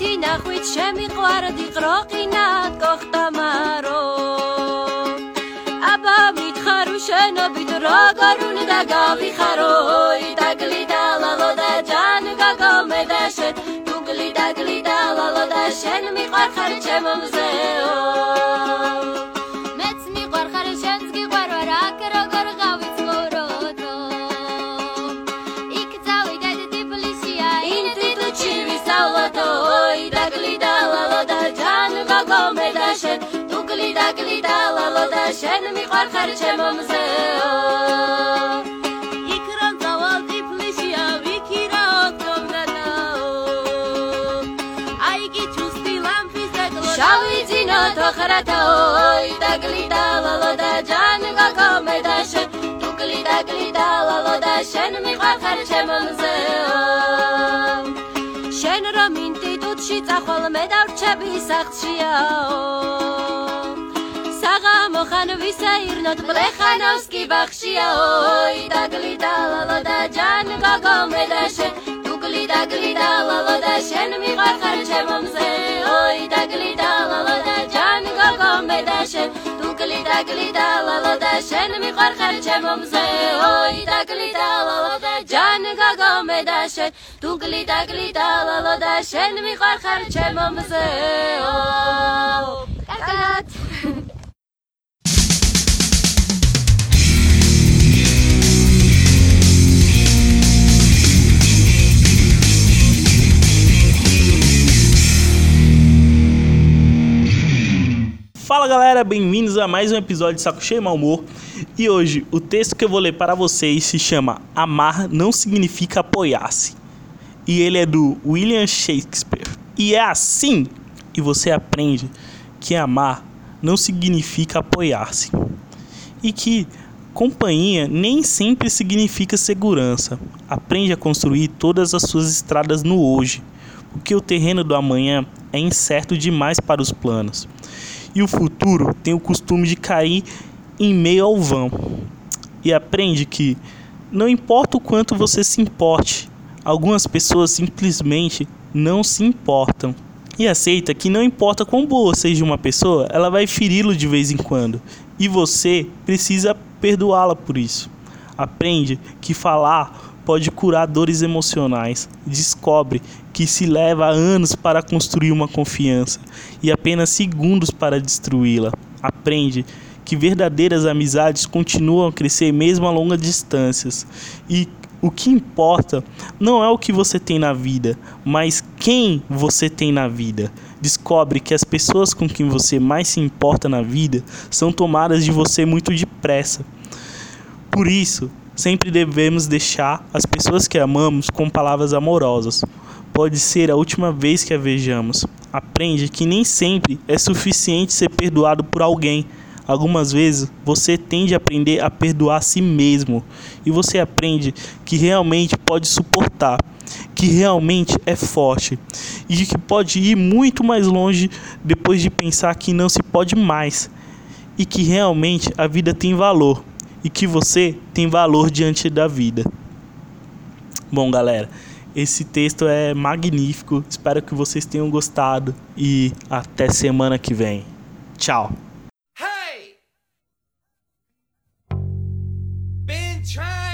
თინახვით შემიყვარდი ყროყინად გოხტამარო აბა მითხარო შენობით როგორ უნდა გავიხარო იტაკლი და ლალო და ჯან გაგომე და შენ დუგლი და გლი და ლალო და შენ მიყვარხარ ჩემო მზეო ხოლმე და შენ თუ კლიდა კლიდა ლალო და შენ მიყვარხარ ჩემო მზეო იქ რომ წავალ ტიფლიში ავიქი რა ოქრომ დადაო აი კი ჩუსტი ლამფის და გლო შავიძინო თოხრათაო. ი და კლიდა ლალო და ჯანი გაკომე და შენ თუ კლიდა კლიდა ლალო და შენ მიყვარხარ ჩემო წახვალ მე დავრჩები სახლშიაო საღამო ხან ვისა ირნოთ ბლეხანავს კი ბახშიაო იდაგლი დალალო და ჯან გოგო მე და შენ დუგლი დაგლი დალალო და შენ მიყარხარ ჩემო მზე ოი დაგლი დალალო და ჯან გოგო მე და შენ დუგლი დაგლი დალალო და შენ მიყარხარ ჩემო მზე ოი დაგლი დალალო და جانگا گام داشت تو گلی تگلی تالالا داشت میخوار خرچه مامزه Fala galera, bem-vindos a mais um episódio de Saco Cheio Mal Humor. E hoje o texto que eu vou ler para vocês se chama Amar não significa apoiar-se. E ele é do William Shakespeare. E é assim que você aprende que amar não significa apoiar-se. E que companhia nem sempre significa segurança. Aprende a construir todas as suas estradas no hoje, porque o terreno do amanhã é incerto demais para os planos e o futuro tem o costume de cair em meio ao vão. E aprende que não importa o quanto você se importe, algumas pessoas simplesmente não se importam. E aceita que não importa quão boa seja uma pessoa, ela vai feri-lo de vez em quando. E você precisa perdoá-la por isso. Aprende que falar pode curar dores emocionais. Descobre que se leva anos para construir uma confiança e apenas segundos para destruí-la. Aprende que verdadeiras amizades continuam a crescer mesmo a longas distâncias e o que importa não é o que você tem na vida, mas quem você tem na vida. Descobre que as pessoas com quem você mais se importa na vida são tomadas de você muito depressa. Por isso, sempre devemos deixar as pessoas que amamos com palavras amorosas. Pode ser a última vez que a vejamos. Aprende que nem sempre é suficiente ser perdoado por alguém. Algumas vezes você tende a aprender a perdoar a si mesmo e você aprende que realmente pode suportar, que realmente é forte e que pode ir muito mais longe depois de pensar que não se pode mais e que realmente a vida tem valor e que você tem valor diante da vida. Bom, galera, esse texto é magnífico. Espero que vocês tenham gostado e até semana que vem. Tchau. trying.